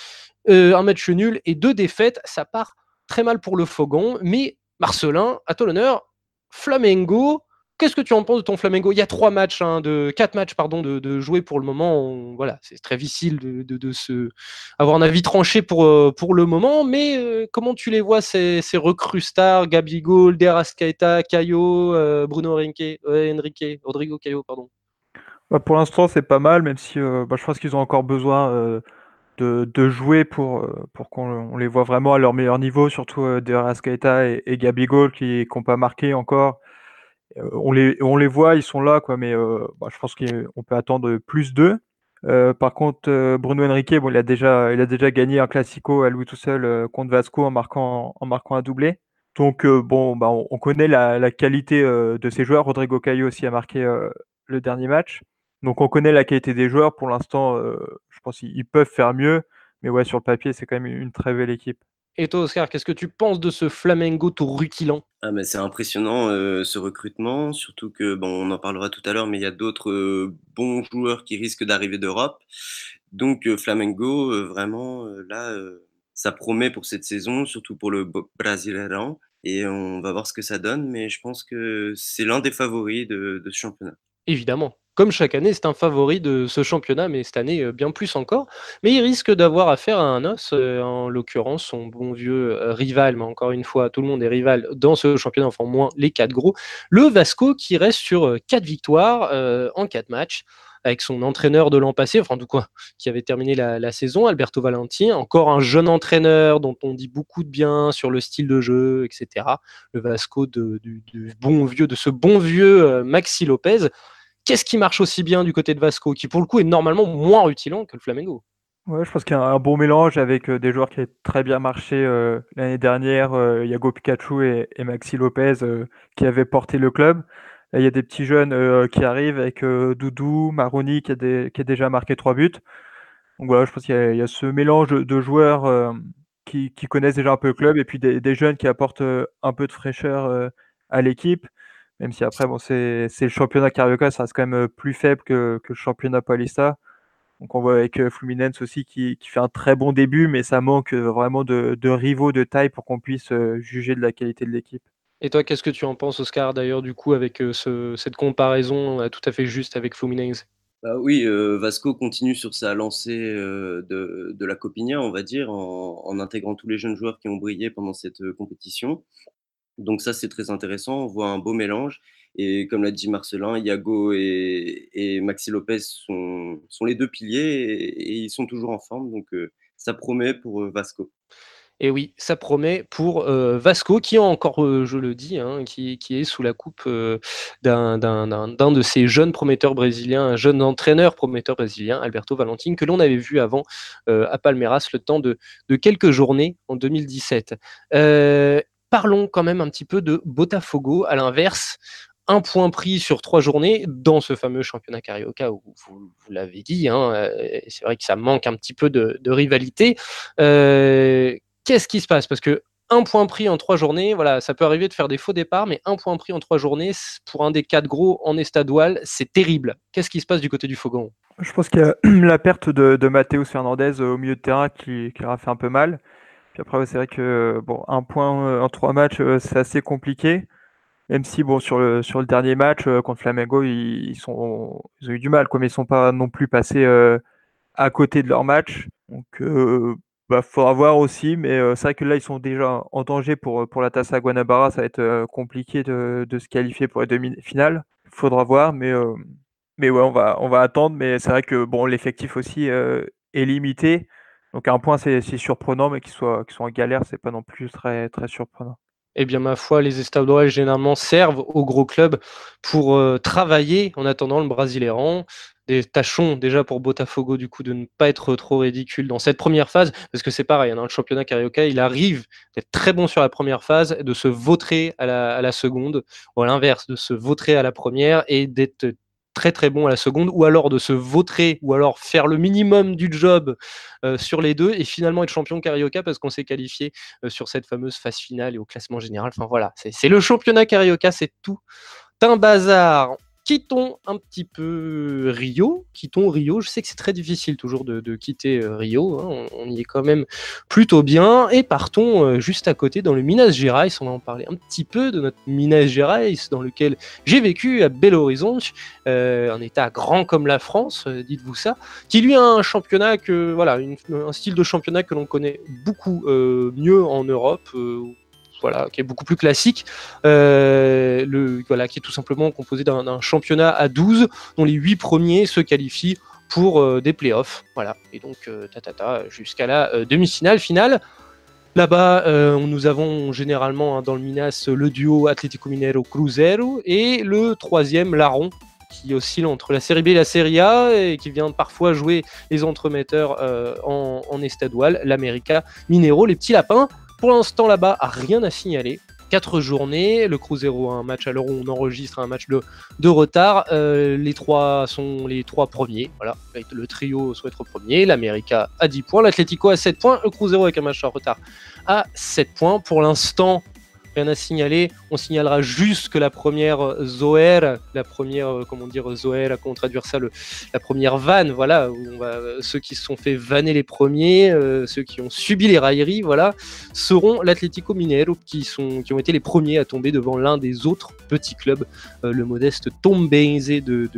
Speaker 1: Euh, un match nul et deux défaites, ça part très mal pour le Fogon. Mais Marcelin, à ton honneur, Flamengo, qu'est-ce que tu en penses de ton Flamengo? Il y a trois matchs, hein, de quatre matchs pardon, de, jouer pour le moment. voilà, c'est très difficile de, se avoir un avis tranché pour, euh, pour le moment. Mais euh, comment tu les vois ces, ces recrues stars, Gabigol, Derascaeta, Caio, Bruno Henrique, Enrique, Rodrigo Caio, pardon?
Speaker 2: Bah, pour l'instant, c'est pas mal, même si bah, je pense qu'ils ont encore besoin de, jouer pour, euh, pour qu'on les voit vraiment à leur meilleur niveau, surtout euh, Derascaeta et, et Gabigol qui n'ont pas marqué encore. Euh, on, les, on les voit, ils sont là, quoi, mais bah, je pense qu'on peut attendre plus d'eux. par contre, Bruno Henrique, bon, il a déjà, il a déjà gagné un classico à lui tout seul contre Vasco en marquant, en marquant un doublé. Donc bon, bah, on, connaît la, qualité de ces joueurs. Rodrigo Caio aussi a marqué le dernier match. Donc on connaît la qualité des joueurs. Pour l'instant, je pense qu'ils peuvent faire mieux. Mais ouais, sur le papier, c'est quand même une très belle équipe.
Speaker 1: Et toi, Oscar, qu'est-ce que tu penses de ce Flamengo tout rutilant
Speaker 3: ah, mais C'est impressionnant ce recrutement, surtout que, bon, on en parlera tout à l'heure, mais il y a d'autres bons joueurs qui risquent d'arriver d'Europe. Donc Flamengo, vraiment, là, ça promet pour cette saison, surtout pour le Brasileirão. Et on va voir ce que ça donne, mais je pense que c'est l'un des favoris de, ce championnat.
Speaker 1: Évidemment. Comme chaque année, c'est un favori de ce championnat, mais cette année, euh, bien plus encore. Mais il risque d'avoir affaire à un os, euh, en l'occurrence son bon vieux euh, rival, mais encore une fois, tout le monde est rival dans ce championnat, enfin moins les quatre gros. Le Vasco qui reste sur quatre victoires en quatre matchs avec son entraîneur de l'an passé, enfin, du quoi, qui avait terminé la, saison, Alberto Valentin, encore un jeune entraîneur dont on dit beaucoup de bien sur le style de jeu, etc. Le Vasco bon vieux, de ce bon vieux Maxi Lopez. Qu'est-ce qui marche aussi bien du côté de Vasco, qui pour le coup est normalement moins rutilant que le Flamengo
Speaker 2: Ouais, je pense qu'il y a un bon mélange avec euh, des joueurs qui ont très bien marché euh, l'année dernière, Yago Pikachu et, Maxi Lopez, qui avaient porté le club il y a des petits jeunes euh, qui arrivent avec euh, Doudou, Maroni qui a, déjà marqué trois buts. Donc voilà, je pense qu'il y, a ce mélange de, joueurs euh, qui, connaissent déjà un peu le club et puis des, jeunes qui apportent un peu de fraîcheur à l'équipe. Même si après, bon, c'est le championnat Carioca, ça reste quand même plus faible que, le championnat Paulista. Donc on voit avec Fluminense aussi qui, fait un très bon début, mais ça manque vraiment de, de rivaux de taille pour qu'on puisse juger de la qualité de l'équipe.
Speaker 1: Et toi, qu'est-ce que tu en penses, Oscar, d'ailleurs, du coup, avec euh, cette comparaison euh, tout à fait juste avec Fluminense?
Speaker 3: Bah oui, euh, Vasco continue sur sa lancée de, la Copinha, on va dire, en, intégrant tous les jeunes joueurs qui ont brillé pendant cette compétition. Donc ça, c'est très intéressant. On voit un beau mélange. Et comme l'a dit Marcelin, Iago et, Maxi Lopez sont, les deux piliers et, ils sont toujours en forme. Donc ça promet pour Vasco.
Speaker 1: Et oui, ça promet pour euh, Vasco, qui encore, euh, je le dis, hein, qui, est sous la coupe euh, d'un de ces jeunes prometteurs brésiliens, un jeune entraîneur prometteur brésilien, Alberto Valentin, que l'on avait vu avant à Palmeiras le temps de, quelques journées en 2017. Parlons quand même un petit peu de Botafogo, à l'inverse un point pris sur trois journées dans ce fameux championnat Carioca où vous, l'avez dit, hein, c'est vrai que ça manque un petit peu de, rivalité qu'est-ce qui se passe? Parce que un point pris en trois journées, voilà, ça peut arriver de faire des faux départs, mais un point pris en trois journées, pour un des quatre gros en estadoal, c'est terrible. Qu'est-ce qui se passe du côté du Fogon
Speaker 2: Je pense qu'il y a la perte de, de Matheus Fernandez au milieu de terrain qui, qui leur a fait un peu mal. Après, c'est vrai que bon, un point euh, en trois matchs, euh, c'est assez compliqué. Même si bon, sur, le, sur le dernier match euh, contre Flamengo, ils, sont, ils ont eu du mal, quoi, mais ils ne sont pas non plus passés à côté de leur match. Donc bah, faudra voir aussi, mais euh, c'est vrai que là, ils sont déjà en danger pour, euh, pour la Tassa Guanabara. Ça va être euh, compliqué de, de, se qualifier pour les demi-finales. Il faudra voir, mais, mais ouais, on va, on va attendre. Mais c'est vrai que bon, l'effectif aussi est limité. Donc, à un point, c'est surprenant, mais qu'ils soient, soient en galère, c'est pas non plus très, surprenant.
Speaker 1: Eh bien, ma foi, les estadois généralement servent aux gros clubs pour travailler en attendant le Brasileiran des tâchons déjà pour Botafogo du coup de ne pas être trop ridicule dans cette première phase parce que c'est pareil hein, dans le championnat Carioca il arrive d'être très bon sur la première phase de se vautrer à la, seconde ou à l'inverse de se vautrer à la première et d'être très très bon à la seconde ou alors de se vautrer ou alors faire le minimum du job euh, sur les deux et finalement être champion Carioca parce qu'on s'est qualifié euh, sur cette fameuse phase finale et au classement général. Enfin voilà c'est le championnat Carioca c'est tout. Un bazar quittons un petit peu Rio. Quittons Rio. Je sais que c'est très difficile toujours de, quitter euh, Rio. Hein. On, y est quand même plutôt bien. Et partons euh, juste à côté dans le Minas Gerais. On va en parler un petit peu de notre Minas Gerais dans lequel j'ai vécu à Belo Horizonte, euh, un état grand comme la France, dites-vous ça, qui lui a un championnat que voilà, un style de championnat que l'on connaît beaucoup mieux en Europe voilà, qui est beaucoup plus classique, euh, le, voilà, qui est tout simplement composé d'un championnat à 12, dont les 8 premiers se qualifient pour euh, des playoffs. Voilà, et donc euh, jusqu'à la demi-finale finale. Là-bas, nous avons généralement hein, dans le Minas le duo Atlético Mineiro Cruzeiro et le troisième Larron qui oscille entre la Série B et la Série A et qui vient parfois jouer les entremetteurs en, en estadual, l'América Minero, les petits lapins. Pour l'instant là-bas, rien à signaler. 4 journées. Le Cruzeiro a un match à l'heure où on enregistre un match de, retard. Euh, les trois sont les trois premiers. Voilà, le trio souhaite être premier. L'América a 10 points, l'Atlético a 7 points, le Cruzeiro avec un match en retard à 7 points. Pour l'instant, rien à signaler. On signalera juste que la première euh, Zoer, la première, euh, comment dire, Zoer, comment traduire ça, la première vanne, voilà, euh, ceux qui se sont fait vanner les premiers, ceux qui ont subi les railleries, voilà, seront l'Atlético Mineiro, qui, ont été les premiers à tomber devant l'un des autres petits clubs, le modeste Tombense de,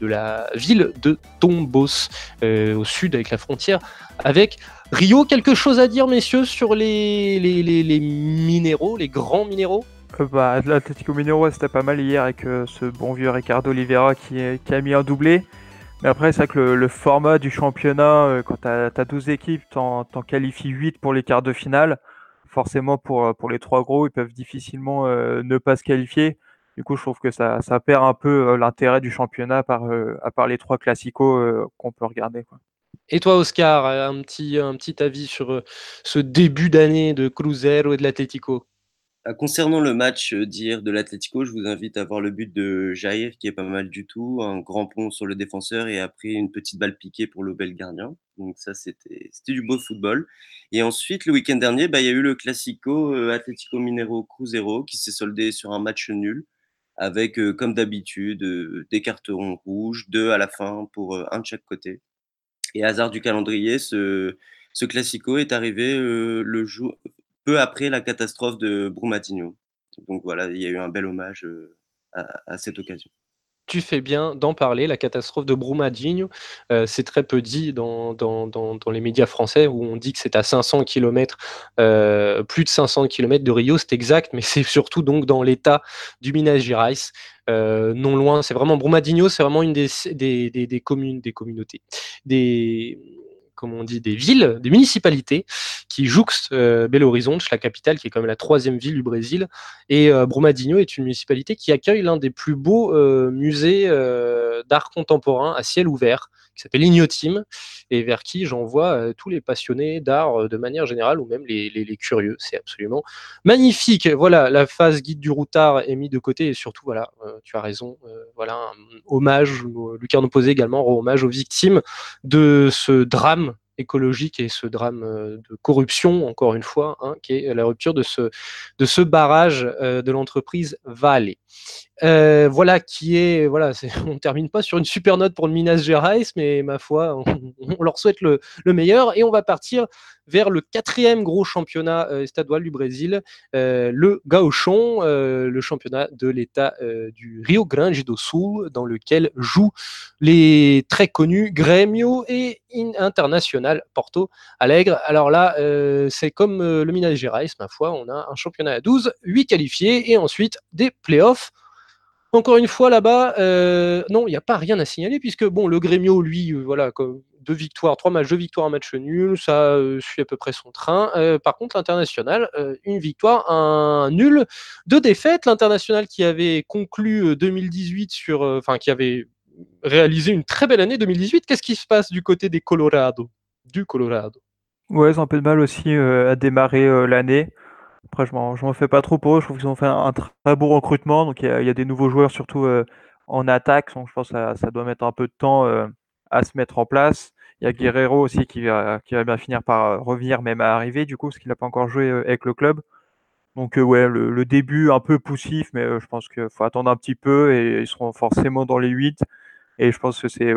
Speaker 1: la ville de Tombos, au sud avec la frontière avec Rio, quelque chose à dire, messieurs, sur les, les, minéraux, les grands minéraux?
Speaker 2: Euh, bah, Minero, c'était pas mal hier avec euh, ce bon vieux Ricardo Oliveira qui, a mis un doublé. Mais après, c'est vrai que le, format du championnat, euh, quand tu as, 12 équipes, t'en qualifies 8 pour les quarts de finale. Forcément, pour, pour les trois gros, ils peuvent difficilement ne pas se qualifier. Du coup, je trouve que ça, ça perd un peu l'intérêt du championnat par, à part les trois classicos qu'on peut regarder.
Speaker 1: Et toi, Oscar, un petit, un petit avis sur euh, ce début d'année de Cruzeiro et de l'Atlético?
Speaker 3: Ah, Concernant le match euh, d'hier de l'Atlético, je vous invite à voir le but de Jair, qui est pas mal du tout. Un grand pont sur le défenseur et après une petite balle piquée pour le bel gardien. Donc ça, c'était du beau football. Et ensuite, le week-end dernier, bah, il y a eu le Classico euh, Atlético Minero Cruzeiro qui s'est soldé sur un match nul avec, comme d'habitude, des cartons rouges, deux à la fin pour un de chaque côté. Et hasard du calendrier, ce, ce classico est arrivé euh, le jour, peu après la catastrophe de Brumadinho. Donc voilà, il y a eu un bel hommage euh, à, cette occasion
Speaker 1: tu fais bien d'en parler. La catastrophe de Brumadinho, euh, c'est très peu dit dans, dans, dans, les médias français où on dit que c'est à 500 km, plus de 500 km de Rio, c'est exact, mais c'est surtout donc dans l'état du Minas Gerais. Euh, non loin. C'est vraiment Brumadinho, c'est vraiment une des, des, des, communes, des communautés, des comme on dit, des villes, des municipalités qui jouxtent euh, Belo Horizonte, la capitale, qui est quand même la troisième ville du Brésil. Et euh, Brumadinho est une municipalité qui accueille l'un des plus beaux musées d'art contemporain à ciel ouvert, qui s'appelle Ignotim, et vers qui j'envoie euh, tous les passionnés d'art euh, de manière générale, ou même les, curieux. C'est absolument magnifique. Voilà, la phase guide du routard est mise de côté, et surtout, voilà, euh, tu as raison, voilà, un hommage, Lucarno Posé également rend hommage aux victimes de ce drame écologique et ce drame de corruption, encore une fois, hein, qui est la rupture de ce, de ce barrage de l'entreprise Vale. Euh, voilà qui est voilà on termine pas sur une super note pour le Minas Gerais mais ma foi on, leur souhaite le, meilleur. Et on va partir vers le quatrième gros championnat euh, estadual du Brésil euh, le Gauchon le championnat de l'état du Rio Grande do Sul dans lequel jouent les très connus Grêmio et International Porto Alegre. Alors là c'est comme le Minas Gerais ma foi on a un championnat à 12 8 qualifiés et ensuite des playoffs encore une fois, là-bas, euh, non, il n'y a pas rien à signaler, puisque bon, le Grêmio, lui, euh, voilà, deux victoires, trois matchs, deux victoires, un match nul, ça euh, suit à peu près son train. par contre, l'international, une victoire, un nul, deux défaites. L'international qui avait conclu 2018 sur, enfin, qui avait réalisé une très belle année 2018. Qu'est-ce qui se passe du côté des Colorado, du Colorado
Speaker 2: Ouais, ils ont un peu de mal aussi à démarrer l'année. Après, je m'en, m'en fais pas trop pour eux. Je trouve qu'ils ont fait un, très beau recrutement. Donc, il y, a, des nouveaux joueurs, surtout euh, en attaque. Donc, je pense que ça, doit mettre un peu de temps euh, à se mettre en place. Il y a Guerrero aussi qui va, bien finir par euh, revenir, même à arriver, du coup, parce qu'il n'a pas encore joué avec le club. Donc, ouais, le, début un peu poussif, mais je pense qu'il faut attendre un petit peu et ils seront forcément dans les 8. Et je pense que c'est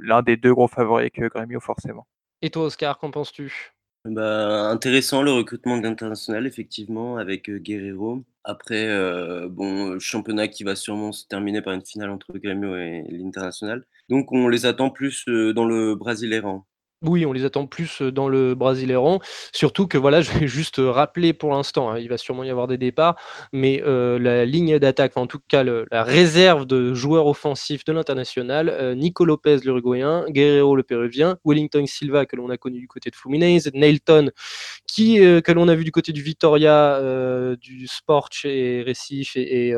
Speaker 2: l'un des deux gros favoris que Grêmio, forcément.
Speaker 1: Et toi, Oscar, qu'en penses-tu?
Speaker 3: Bah, intéressant le recrutement d'international, effectivement, avec euh, Guerrero. Après, euh, bon, championnat qui va sûrement se terminer par une finale entre Grêmio et l'International. Donc, on les attend plus euh, dans le Brasileirão.
Speaker 1: Oui, on les attend plus dans le Brasileiran. Surtout que voilà, je vais juste rappeler pour l'instant, hein, il va sûrement y avoir des départs, mais la ligne d'attaque, en tout cas la réserve de joueurs offensifs de l'international, Nico Lopez l'Uruguayen, Guerrero le Péruvien, Wellington Silva que l'on a connu du côté de Fluminense, Nelton qui que l'on a vu du côté du Vitoria, du Sport et Recife et,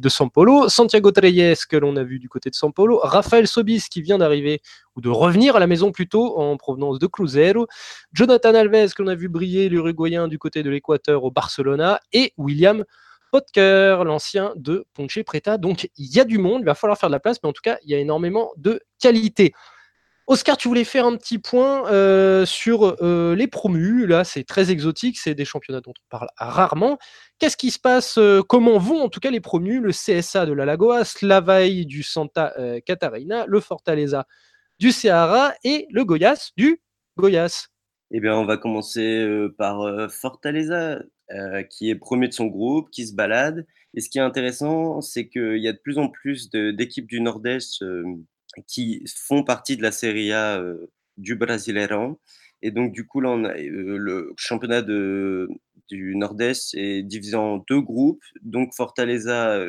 Speaker 1: de São Paulo, Santiago Treyes que l'on a vu du côté de São Paulo, Rafael Sobis qui vient d'arriver ou de revenir à la maison plutôt en provenance de Cruzeiro, Jonathan Alves que l'on a vu briller l'Uruguayen du côté de l'Équateur au Barcelona et William Potker, l'ancien de Ponche Preta. Donc il y a du monde, il va falloir faire de la place, mais en tout cas il y a énormément de qualité. Oscar, tu voulais faire un petit point euh, sur euh, les promus. Là, c'est très exotique, c'est des championnats dont on parle rarement. Qu'est-ce qui se passe euh, Comment vont en tout cas les promus? Le CSA de la l'Avaï du Santa Catarina, le Fortaleza du Ceará et le Goiás du Goiás.
Speaker 3: Eh bien, on va commencer par Fortaleza, qui est premier de son groupe, qui se balade. Et ce qui est intéressant, c'est qu'il y a de plus en plus d'équipes du Nord-Est qui font partie de la Serie A du Brasileirão. Et donc, du coup, le championnat du Nord-Est est divisé en deux groupes. Donc, Fortaleza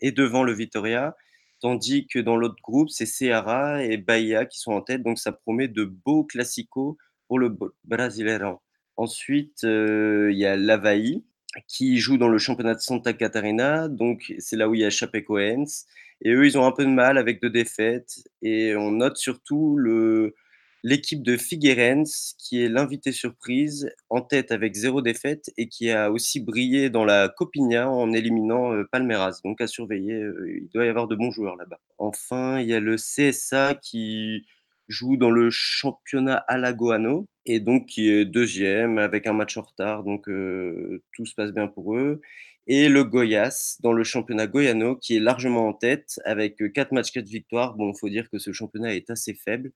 Speaker 3: est devant le Vitoria Tandis que dans l'autre groupe, c'est Ceará et Bahia qui sont en tête. Donc ça promet de beaux classicos pour le Brasileirão. Ensuite, euh, il y a l'Avaí qui joue dans le championnat de Santa Catarina. Donc c'est là où il y a Chapecoense. Et eux, ils ont un peu de mal avec deux défaites. Et on note surtout le, l'équipe de Figueirense, qui est l'invité surprise, en tête avec zéro défaite et qui a aussi brillé dans la Copinha en éliminant euh, Palmeiras. Donc à surveiller, euh, il doit y avoir de bons joueurs là-bas. Enfin, il y a le CSA qui joue dans le championnat Alagoano et donc qui est deuxième avec un match en retard. Donc euh, tout se passe bien pour eux. Et le Goiás dans le championnat Goiano qui est largement en tête avec 4 matchs, 4 victoires. Bon, il faut dire que ce championnat est assez faible.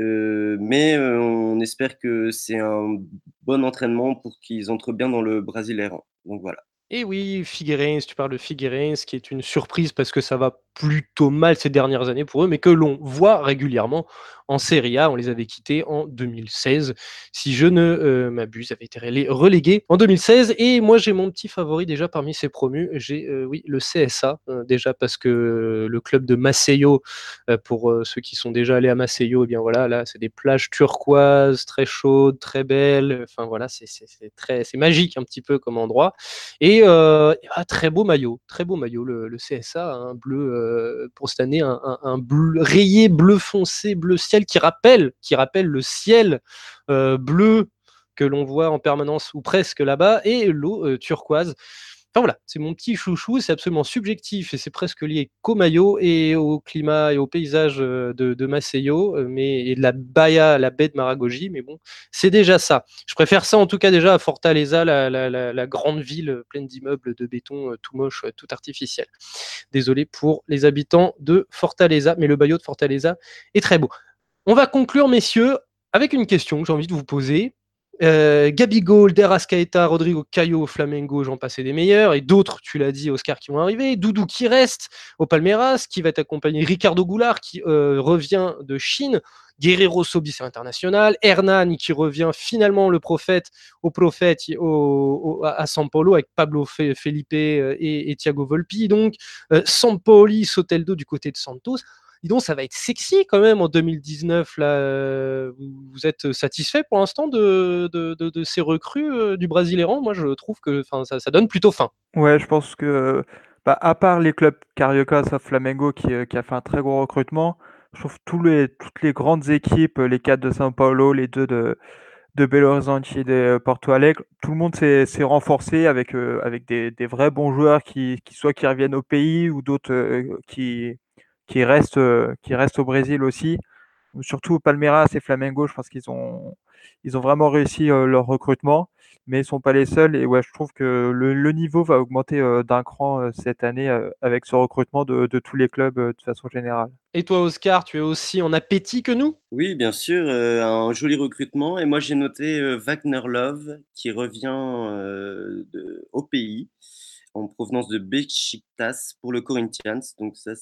Speaker 3: Euh, mais euh, on espère que c'est un bon entraînement pour qu'ils entrent bien dans le Brasileirão. Donc voilà.
Speaker 1: Et oui, Figueirense, tu parles de Figueirense, qui est une surprise parce que ça va plutôt mal ces dernières années pour eux, mais que l'on voit régulièrement en Serie A. On les avait quittés en 2016. Si je ne euh, m'abuse, avait été relégué en 2016. Et moi, j'ai mon petit favori déjà parmi ces promus. J'ai euh, oui le CSA euh, déjà parce que le club de Maceió, pour ceux qui sont déjà allés à Maceió, eh bien voilà, là c'est des plages turquoises très chaudes, très belles. Enfin voilà, c'est très c'est magique un petit peu comme endroit. Et ah, très beau maillot, très beau maillot le, CSA, un bleu euh, pour cette année un, bleu, rayé bleu foncé, bleu ciel qui rappelle, qui rappelle le ciel euh, bleu que l'on voit en permanence ou presque là-bas et l'eau euh, turquoise. Enfin voilà, c'est mon petit chouchou, c'est absolument subjectif et c'est presque lié qu'au maillot et au climat et au paysage de, de Maceió, mais et de la Baia, la baie de Maragogi, mais bon, c'est déjà ça. Je préfère ça en tout cas déjà à Fortaleza, la, la grande ville pleine d'immeubles de béton tout moche, tout artificiel. Désolé pour les habitants de Fortaleza, mais le maillot de Fortaleza est très beau. On va conclure, messieurs, avec une question que j'ai envie de vous poser. Euh, Gabigol, Derascaeta, Rodrigo Caio, Flamengo, j'en passais des meilleurs, et d'autres, tu l'as dit, Oscar, qui vont arriver. Doudou qui reste au Palmeiras, qui va être accompagné. Ricardo Goulart, qui euh, revient de Chine. Guerrero Sobis international. Hernan, qui revient finalement le prophète au prophète à San Paulo avec Pablo Felipe euh, et, Thiago Volpi. Donc, Sampoli, Soteldo du côté de Santos donc, ça va être sexy quand même en 2019. Là, euh, vous êtes satisfait pour l'instant de, de, ces recrues euh, du Brasileiran Moi, je trouve que ça, ça donne plutôt fin.
Speaker 2: Ouais, je pense que, bah, à part les clubs Carioca, sauf Flamengo euh, qui, a fait un très gros recrutement, je trouve tous les, toutes les grandes équipes, les quatre de São Paulo, les deux de, de Belo Horizonte et de Porto Alegre, tout le monde s'est renforcé avec, avec des, vrais bons joueurs qui, qui, qui reviennent au pays ou d'autres qui, qui reste, euh, qui reste au Brésil aussi. Surtout Palmeiras et Flamengo, je pense qu'ils ont, ils ont vraiment réussi euh, leur recrutement, mais ils ne sont pas les seuls. Et ouais, je trouve que le, niveau va augmenter euh, d'un cran cette année avec ce recrutement de, de tous les clubs de façon générale.
Speaker 1: Et toi, Oscar, tu es aussi en appétit que nous?
Speaker 3: Oui, bien sûr, un joli recrutement. Et moi, j'ai noté Wagner Love qui revient de, au pays en provenance de Besiktas pour le Corinthians. Donc ça,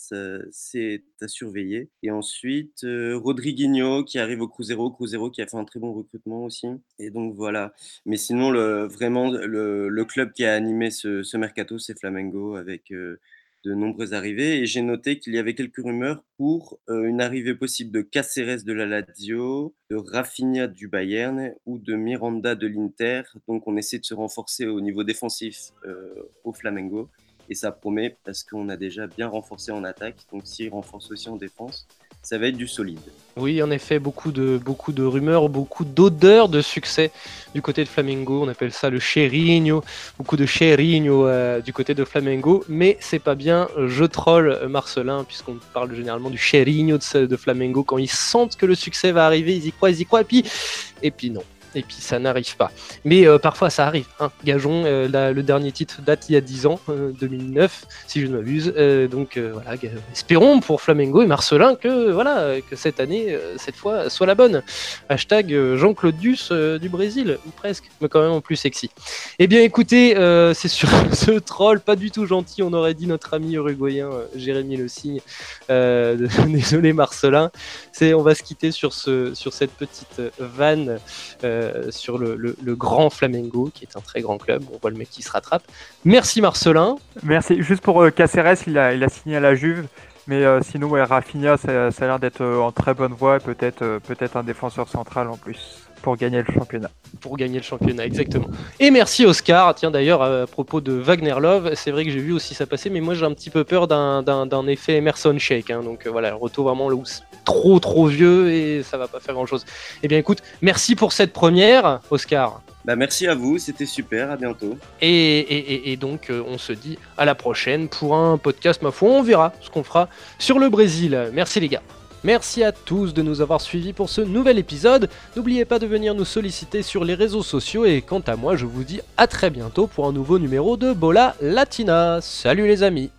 Speaker 3: c'est à surveiller. Et ensuite, euh, Rodriguinho qui arrive au Cruzeiro. Cruzeiro qui a fait un très bon recrutement aussi. Et donc voilà. Mais sinon, le, vraiment, le, club qui a animé ce, mercato, c'est Flamengo avec... Euh, de nombreuses arrivées et j'ai noté qu'il y avait quelques rumeurs pour euh, une arrivée possible de Caceres de la Lazio, de Rafinha du Bayern ou de Miranda de l'Inter. Donc on essaie de se renforcer au niveau défensif euh, au Flamengo et ça promet parce qu'on a déjà bien renforcé en attaque. Donc s'il renforce aussi en défense, ça va être du solide.
Speaker 1: Oui, en effet, beaucoup de, rumeurs, beaucoup d'odeurs de succès du côté de Flamengo. On appelle ça le cheirinho, beaucoup de cheirinho euh, du côté de Flamengo. Mais c'est pas bien, je troll Marcelin, puisqu'on parle généralement du cheirinho de, de Flamengo. Quand ils sentent que le succès va arriver, ils y croient, ils y croient, et puis, et puis non et puis ça n'arrive pas. Mais euh, parfois ça arrive. Hein. Gageons, euh, le dernier titre date il y a 10 ans, 2009, euh, si je ne m'abuse. donc voilà, espérons pour Flamengo et Marcelin que voilà que cette année, cette fois, soit la bonne. Hashtag Jean-Claude Duss du Brésil, ou presque, mais quand même plus sexy. Eh bien écoutez, c'est sur ce troll pas du tout gentil, on aurait dit notre ami uruguayen Jérémy Le Signe. désolé Marcelin. On va se quitter sur, ce, sur cette petite vanne. Sur le, grand Flamengo, qui est un très grand club. On voit le mec qui se rattrape. Merci Marcelin.
Speaker 2: Merci. Juste pour euh, Caceres, il a, il a signé à la Juve. Mais euh, sinon, Rafinha, ça, a l'air d'être en très bonne voie et peut-être peut-être un défenseur central en plus pour gagner le championnat.
Speaker 1: Pour gagner le championnat, exactement. Et merci Oscar. Tiens d'ailleurs, à propos de Wagner Love, c'est vrai que j'ai vu aussi ça passer, mais moi j'ai un petit peu peur d'un effet Emerson Shake. Hein. donc voilà, retour vraiment là où trop trop vieux et ça va pas faire grand chose. Eh bien écoute, merci pour cette première, Oscar.
Speaker 3: Bah merci à vous, c'était super, à bientôt.
Speaker 1: Et, et, et, donc euh, on se dit à la prochaine pour un podcast, ma foi, on verra ce qu'on fera sur le Brésil. Merci les gars. Merci à tous de nous avoir suivis pour ce nouvel épisode. N'oubliez pas de venir nous solliciter sur les réseaux sociaux et quant à moi, je vous dis à très bientôt pour un nouveau numéro de Bola Latina. Salut les amis